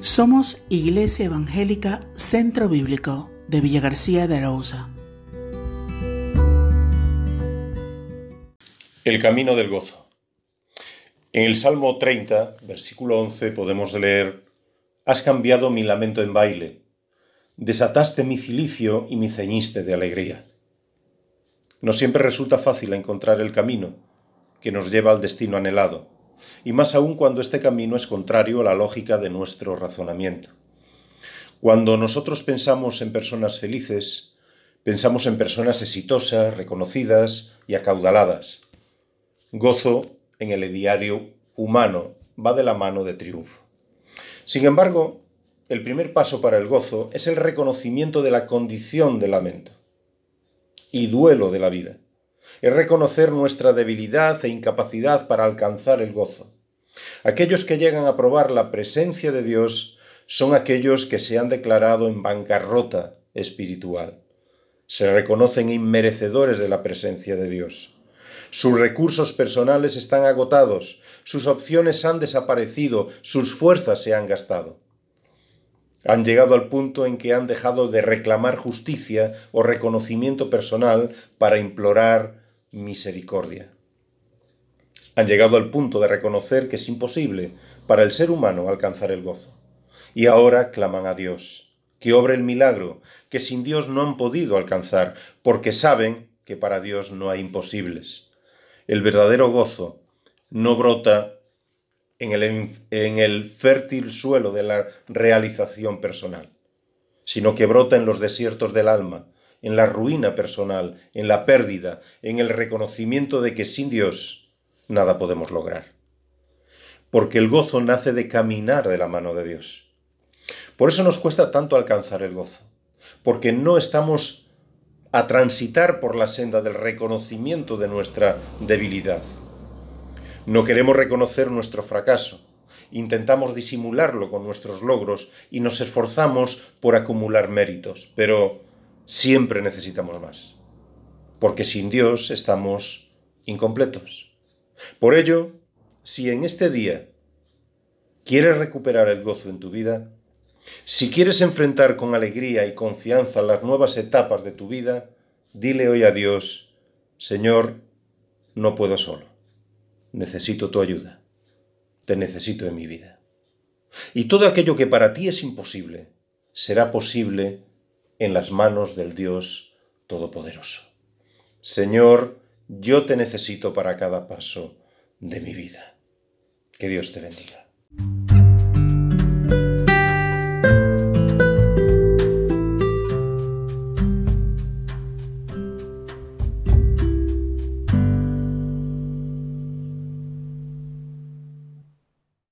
Somos Iglesia Evangélica Centro Bíblico de Villa García de Arauza. El camino del gozo. En el Salmo 30, versículo 11, podemos leer, Has cambiado mi lamento en baile, desataste mi cilicio y me ceñiste de alegría. No siempre resulta fácil encontrar el camino que nos lleva al destino anhelado y más aún cuando este camino es contrario a la lógica de nuestro razonamiento. Cuando nosotros pensamos en personas felices, pensamos en personas exitosas, reconocidas y acaudaladas. Gozo en el diario humano va de la mano de triunfo. Sin embargo, el primer paso para el gozo es el reconocimiento de la condición de lamento y duelo de la vida es reconocer nuestra debilidad e incapacidad para alcanzar el gozo. Aquellos que llegan a probar la presencia de Dios son aquellos que se han declarado en bancarrota espiritual. Se reconocen inmerecedores de la presencia de Dios. Sus recursos personales están agotados, sus opciones han desaparecido, sus fuerzas se han gastado. Han llegado al punto en que han dejado de reclamar justicia o reconocimiento personal para implorar misericordia. Han llegado al punto de reconocer que es imposible para el ser humano alcanzar el gozo. Y ahora claman a Dios, que obre el milagro, que sin Dios no han podido alcanzar, porque saben que para Dios no hay imposibles. El verdadero gozo no brota en el, en el fértil suelo de la realización personal, sino que brota en los desiertos del alma, en la ruina personal, en la pérdida, en el reconocimiento de que sin Dios nada podemos lograr. Porque el gozo nace de caminar de la mano de Dios. Por eso nos cuesta tanto alcanzar el gozo, porque no estamos a transitar por la senda del reconocimiento de nuestra debilidad. No queremos reconocer nuestro fracaso, intentamos disimularlo con nuestros logros y nos esforzamos por acumular méritos, pero siempre necesitamos más, porque sin Dios estamos incompletos. Por ello, si en este día quieres recuperar el gozo en tu vida, si quieres enfrentar con alegría y confianza las nuevas etapas de tu vida, dile hoy a Dios, Señor, no puedo solo, necesito tu ayuda, te necesito en mi vida. Y todo aquello que para ti es imposible, será posible en las manos del Dios Todopoderoso. Señor, yo te necesito para cada paso de mi vida. Que Dios te bendiga.